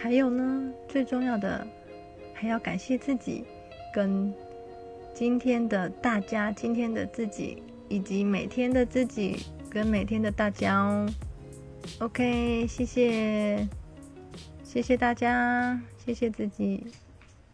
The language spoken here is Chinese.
还有呢最重要的还要感谢自己跟今天的大家今天的自己以及每天的自己跟每天的大家哦。Ok 谢谢谢谢大家谢谢自己。